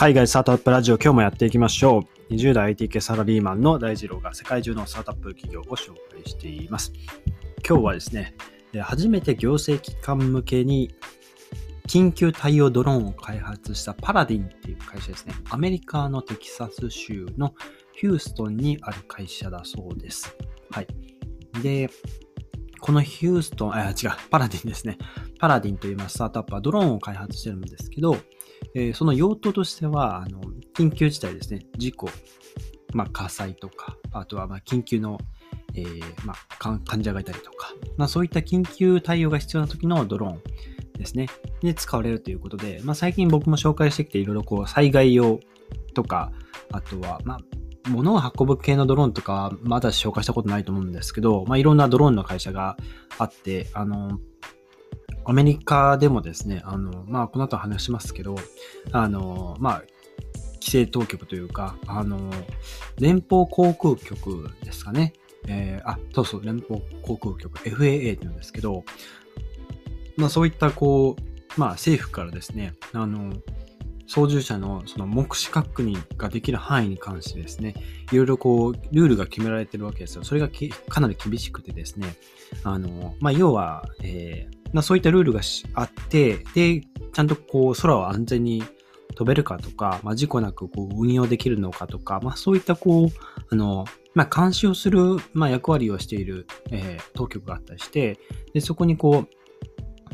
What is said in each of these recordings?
海外スタートアップラジオ今日もやっていきましょう。20代 IT 系サラリーマンの大二郎が世界中のスタートアップ企業を紹介しています。今日はですね、初めて行政機関向けに緊急対応ドローンを開発したパラディンっていう会社ですね。アメリカのテキサス州のヒューストンにある会社だそうです。はい。で、このヒューストン、あ、違う、パラディンですね。パラディンというスタートアップはドローンを開発してるんですけど、えー、その用途としては、あの緊急事態ですね、事故、まあ、火災とか、あとはま緊急の、えー、まあ、患者がいたりとか、まあ、そういった緊急対応が必要な時のドローンですね、で使われるということで、まあ、最近僕も紹介してきて、いろいろこう災害用とか、あとは、ま、物を運ぶ系のドローンとか、まだ紹介したことないと思うんですけど、まあ、いろんなドローンの会社があって、あの、アメリカでもですね、あの、まあ、この後話しますけど、あの、まあ、規制当局というか、あの、連邦航空局ですかね。えー、あ、そうそう、連邦航空局、FAA って言うんですけど、まあそういったこう、まあ政府からですね、あの、操縦者のその目視確認ができる範囲に関してですね、いろいろこう、ルールが決められてるわけですよ。それがかなり厳しくてですね、あの、まあ、要は、えー、そういったルールがあって、で、ちゃんとこう、空を安全に飛べるかとか、まあ、事故なくこう運用できるのかとか、まあ、そういったこう、あの、まあ、監視をする、まあ、役割をしている、えー、当局があったりして、で、そこにこう、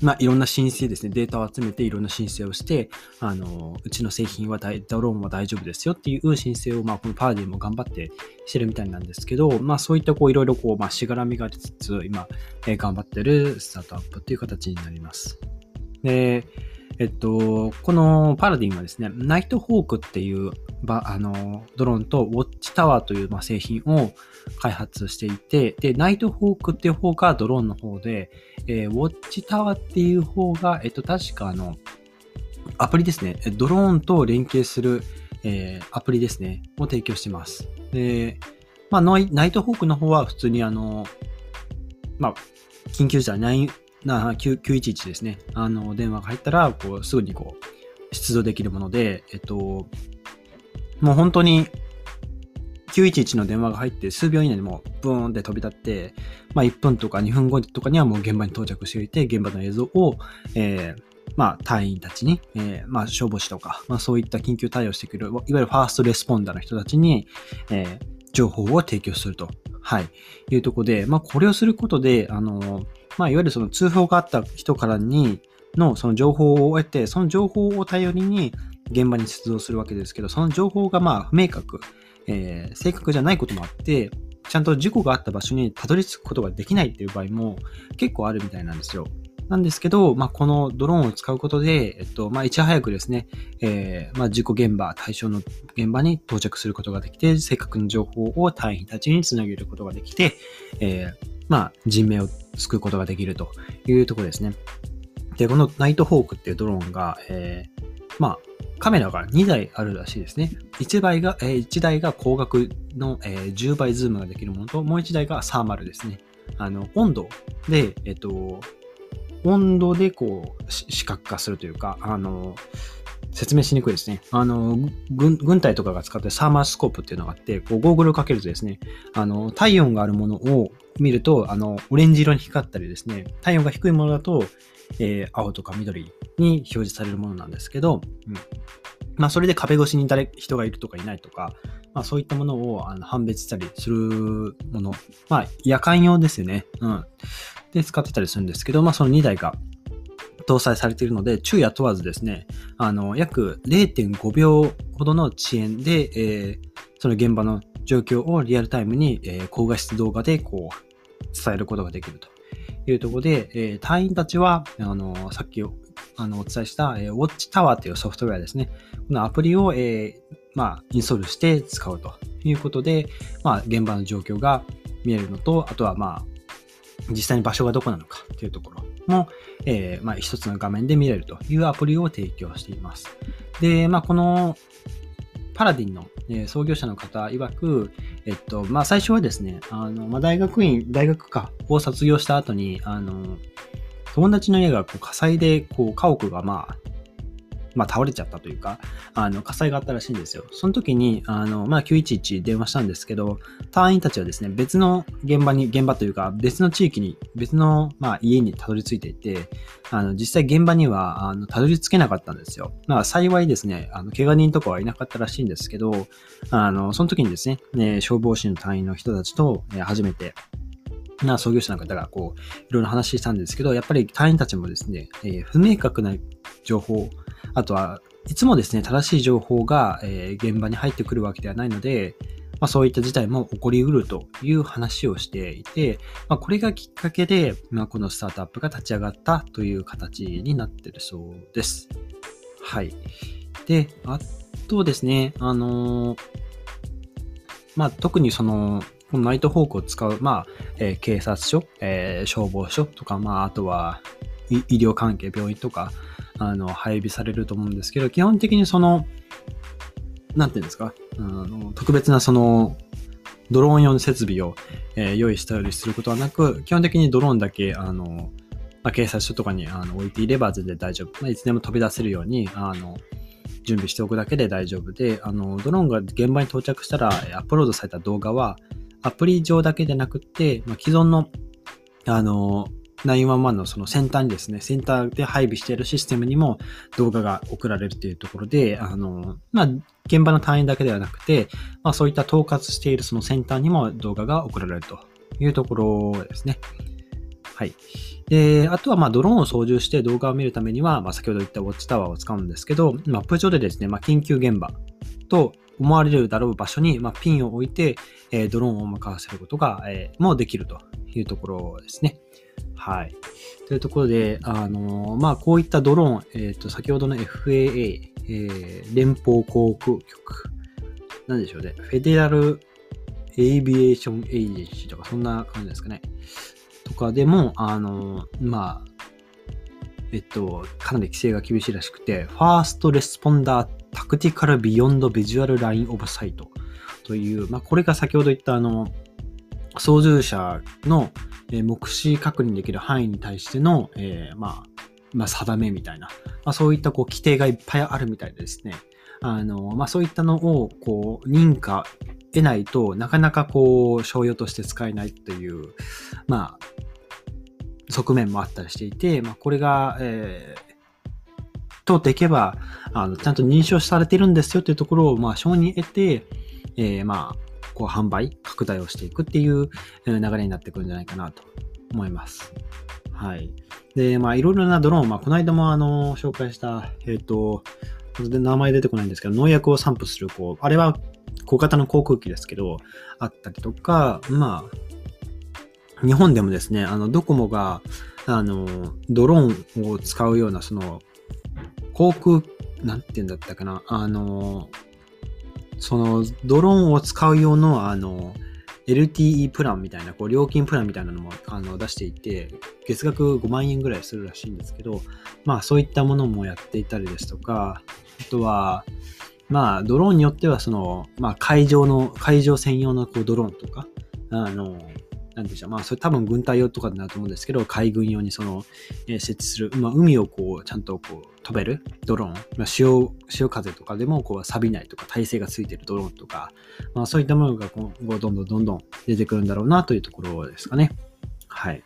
まあ、いろんな申請ですね、データを集めていろんな申請をして、あの、うちの製品はドローンは大丈夫ですよっていう申請を、まあ、このパーディーも頑張ってしてるみたいなんですけど、まあ、そういったこう、いろいろこう、まあ、しがらみがありつつ、今、えー、頑張ってるスタートアップっていう形になります。で、えっと、このパラディンはですね、ナイトホークっていうあのドローンとウォッチタワーという、ま、製品を開発していて、で、ナイトホークっていう方がドローンの方で、えー、ウォッチタワーっていう方が、えっと、確かあの、アプリですね。ドローンと連携する、えー、アプリですね。を提供してます。で、まあ、ナイトホークの方は普通にあの、まあ、緊急時はな911ですね。あの、電話が入ったら、こう、すぐにこう、出動できるもので、えっと、もう本当に、911の電話が入って数秒以内にもブーンって飛び立って、まあ1分とか2分後とかにはもう現場に到着していて、現場の映像を、えー、まあ隊員たちに、えー、まあ消防士とか、まあそういった緊急対応してくる、いわゆるファーストレスポンダーの人たちに、えー、情報を提供すると、はい、いうとこで、まあこれをすることで、あの、まあいわゆるその通報があった人からに、のその情報を得て、その情報を頼りに現場に出動するわけですけど、その情報がまあ不明確、えー、正確じゃないこともあって、ちゃんと事故があった場所にたどり着くことができないっていう場合も結構あるみたいなんですよ。なんですけど、まあ、このドローンを使うことで、えっと、まあ、いち早くですね、えー、まあ、事故現場、対象の現場に到着することができて、正確な情報を隊員たちにつなげることができて、えー、まあ、人命を救うことができるというところですね。で、このナイトホークっていうドローンが、えー、まあ、カメラが2台あるらしいですね。1台が、えー、1台が光学の、えー、10倍ズームができるものと、もう1台がサーマルですね。あの、温度で、えっ、と、温度でこう、視覚化するというか、あの、説明しにくいですね。あの、軍軍隊とかが使ってサーマースコープっていうのがあって、こう、ゴーグルをかけるとですね、あの、体温があるものを見ると、あの、オレンジ色に光ったりですね、体温が低いものだと、えー、青とか緑に表示されるものなんですけど、うん。まあ、それで壁越しに誰、人がいるとかいないとか、まあ、そういったものをあの判別したりするもの。まあ、夜間用ですよね。うん。で、使ってたりするんですけど、まあ、その2台が搭載されているので、昼夜問わずですね、あの、約0.5秒ほどの遅延で、えー、その現場の状況をリアルタイムに、え、高画質動画でこう、伝えることができるというところで、え、隊員たちは、あの、さっきあのお伝えした、えー、Watch Tower というソフトウェアですね。このアプリを、え、まあ、インストールして使うということで、まあ、現場の状況が見えるのと、あとは、まあ、実際に場所がどこなのかというところも、えー、まあ、一つの画面で見れるというアプリを提供しています。で、まあ、このパラディンの、え創業者の方曰く、えっと、まあ、最初はですね、あの、まあ、大学院、大学科を卒業した後に、あの、友達の家がこう火災で、こう、家屋がまあ、まあ、倒れちゃったというか、あの、火災があったらしいんですよ。その時に、あの、まあ、911電話したんですけど、隊員たちはですね、別の現場に、現場というか、別の地域に、別の、まあ、家にたどり着いていて、あの、実際現場には、あの、たどり着けなかったんですよ。まあ、幸いですね、あの、怪我人とかはいなかったらしいんですけど、あの、その時にですね、ね消防士の隊員の人たちと、ね、初めて、な創業者の方がこう、いろいろ話したんですけど、やっぱり隊員たちもですね、えー、不明確な情報、あとはいつもですね、正しい情報が、えー、現場に入ってくるわけではないので、まあ、そういった事態も起こりうるという話をしていて、まあ、これがきっかけで、まあ、このスタートアップが立ち上がったという形になってるそうです。はい。で、あとですね、あのー、まあ、特にその、このナイトホークを使う、まあ、えー、警察署、えー、消防署とか、まあ、あとは医療関係、病院とか、あの、配備されると思うんですけど、基本的にその、なんていうんですか、あの特別なその、ドローン用の設備を、えー、用意したりすることはなく、基本的にドローンだけ、あの、まあ、警察署とかにあの置いていれば全然大丈夫。まあ、いつでも飛び出せるように、あの、準備しておくだけで大丈夫で、あの、ドローンが現場に到着したら、アップロードされた動画は、アプリ上だけでなくて、まあ、既存の、あの、911のその先端にですね、センターで配備しているシステムにも動画が送られるというところで、あの、まあ、現場の単位だけではなくて、まあ、そういった統括しているその先端にも動画が送られるというところですね。はい。で、あとはまあドローンを操縦して動画を見るためには、まあ、先ほど言ったウォッチタワーを使うんですけど、マップ上でですね、まあ、緊急現場と思われるだろう場所に、まあ、ピンを置いて、えー、ドローンを向かわせることが、えー、もできるというところですね。はい。というところで、あの、まあ、こういったドローン、えっ、ー、と、先ほどの FAA、えー、連邦航空局、なんでしょうね、 Federal Aviation Agency とか、そんな感じですかね。とかでも、あの、まあ、えっと、かなり規制が厳しいらしくて、 First Responder Tactical Beyond Visual Line of Sightという、まあ、これが先ほど言ったあの、操縦者のえ目視確認できる範囲に対しての、えー、まあ、まあ、定めみたいな、まあ、そういったこう規定がいっぱいあるみたいですね、あの、まあ、そういったのを、こう、認可得ないとなかなかこう、商用として使えないという、まあ、側面もあったりしていて、まあ、これが、えー、通っていけば、あの、ちゃんと認証されているんですよというところを、まあ、承認得て、えー、まあ、こう販売、拡大をしていくっていう流れになってくるんじゃないかなと思います。はい。で、まあ、いろいろなドローン、まあ、この間もあの、紹介した、えっ、ー、と、名前出てこないんですけど、農薬を散布する、こう、あれは小型の航空機ですけど、あったりとか、まあ、日本でもですね、あの、ドコモが、あの、ドローンを使うような、その、航空、なんて言うんだったかな、あの、そのドローンを使う用のあの LTE プランみたいな、こう料金プランみたいなのもあの出していて、月額5万円ぐらいするらしいんですけど、まあそういったものもやっていたりですとか、あとは、まあドローンによってはその、まあ会場の、会場専用のこうドローンとか、あの、なんでしょう、まあ、それ多分軍隊用とかになと思うんですけど、海軍用にその、えー、設置する、まあ、海をこう、ちゃんとこう、飛べる？ドローン、まあ、潮、潮風とかでもこう、錆びないとか、耐性がついてるドローンとか、まあ、そういったものが今後、どんどんどんどん出てくるんだろうなというところですかね。はい。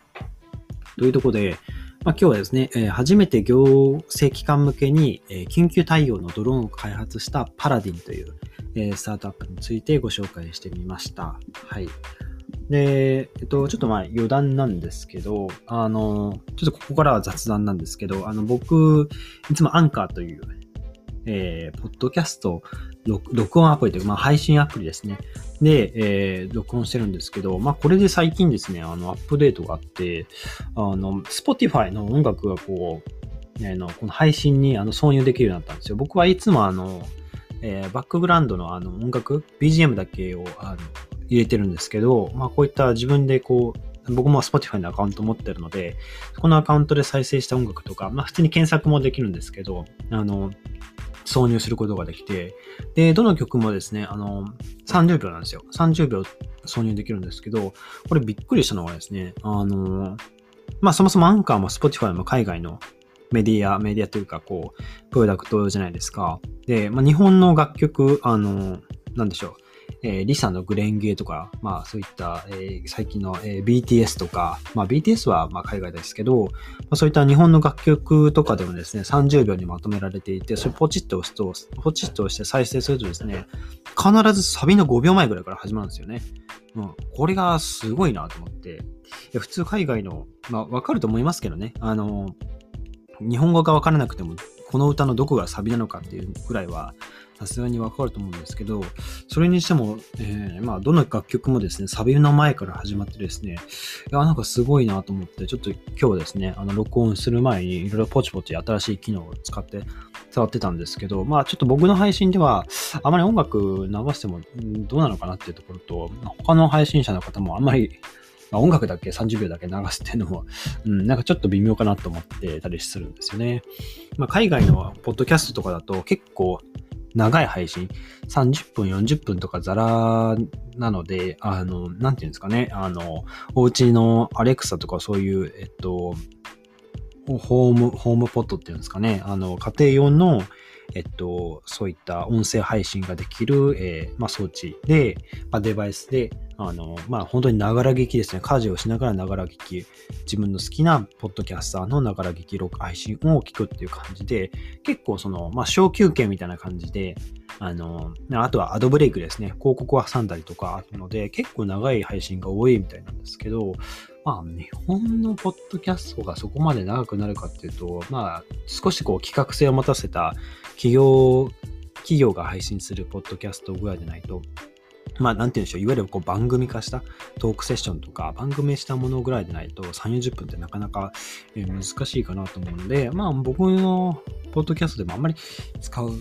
というところで、まあ、今日はですね、えー、初めて行政機関向けに、えー、緊急対応のドローンを開発したパラディンという、えー、スタートアップについてご紹介してみました。はい。で、えっと、ちょっとまあ余談なんですけど、あの、ちょっとここからは雑談なんですけど、あの、僕、いつもアンカーという、えー、ポッドキャスト録音アプリというか、まあ、配信アプリですね。で、えー、録音してるんですけど、まあ、これで最近ですね、あの、アップデートがあって、あの、Spotify の音楽がこう、ね、のこの配信にあの挿入できるようになったんですよ。僕はいつもあの、えー、バックグラウンドのあの音楽、BGM だけをあの入れてるんですけど、まあこういった自分でこう、僕も Spotify のアカウント持ってるので、このアカウントで再生した音楽とか、まあ普通に検索もできるんですけど、あの、挿入することができて、で、どの曲もですね、あの、30秒なんですよ。30秒挿入できるんですけど、これびっくりしたのはですね、あの、まあそもそもアンカーも Spotify も海外のメディア、メディアというか、こう、プロダクトじゃないですか。で、まあ、日本の楽曲、あの、なんでしょう。えー、リサのグレンゲーとか、まあそういった、えー、最近の、えー、BTS とか、まあ BTS はまあ海外ですけど、まあ、そういった日本の楽曲とかでもですね、30秒にまとめられていて、それポチッと押すと、ポチッと押して再生するとですね、必ずサビの5秒前ぐらいから始まるんですよね。うん。これがすごいなと思って。普通海外の、まあわかると思いますけどね、あの、日本語がわからなくても、この歌のどこがサビなのかっていうぐらいは、さすがにわかると思うんですけど、それにしても、えー、まあ、どの楽曲もですね、サビの前から始まってですね、いや、なんかすごいなと思って、ちょっと今日ですね、あの、録音する前にいろいろポチポチ新しい機能を使って触ってたんですけど、まあ、ちょっと僕の配信では、あまり音楽流してもどうなのかなっていうところと、他の配信者の方もあんまりま、音楽だけ30秒だけ流すっていうのも、うん、なんかちょっと微妙かなと思ってたりするんですよね。まあ、海外のポッドキャストとかだと結構長い配信、30分、40分とかザラなので、あの、なんていうんですかね、あの、お家のアレクサとかそういう、えっと、ホーム、ホームポットっていうんですかね、あの、家庭用の、えっと、そういった音声配信ができる、えー、まあ、装置で、まあ、デバイスで、あの、まあ、本当にながら聞きですね。家事をしながらながら聞き、自分の好きなポッドキャスターのながら聞き録配信を聞くっていう感じで、結構その、まあ、小休憩みたいな感じで、あの、あとはアドブレイクですね。広告を挟んだりとかあるので、結構長い配信が多いみたいなんですけど、まあ、日本のポッドキャストがそこまで長くなるかっていうと、まあ、少しこう企画性を持たせた企業、企業が配信するポッドキャストぐらいじゃないと、まあ、なんて言うんでしょう、いわゆるこう番組化したトークセッションとか、番組したものぐらいでないと、3、40分ってなかなか難しいかなと思うので、まあ、僕のポッドキャストでもあんまり使う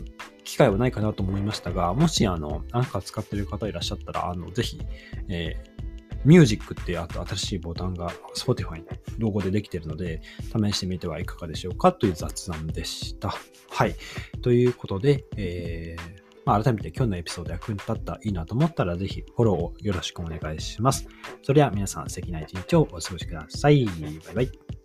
機会はないかなと思いましたが、もし、あの、なんか使ってる方いらっしゃったら、あの、ぜひ、えーミュージックってあと新しいボタンが Spotify のロゴでできてるので、試してみてはいかがでしょうかという雑談でした。はい。ということで、えーまあ、改めて今日のエピソード役に立ったらいいなと思ったら、ぜひフォローをよろしくお願いします。それでは皆さん素敵な一日をお過ごしください。バイバイ。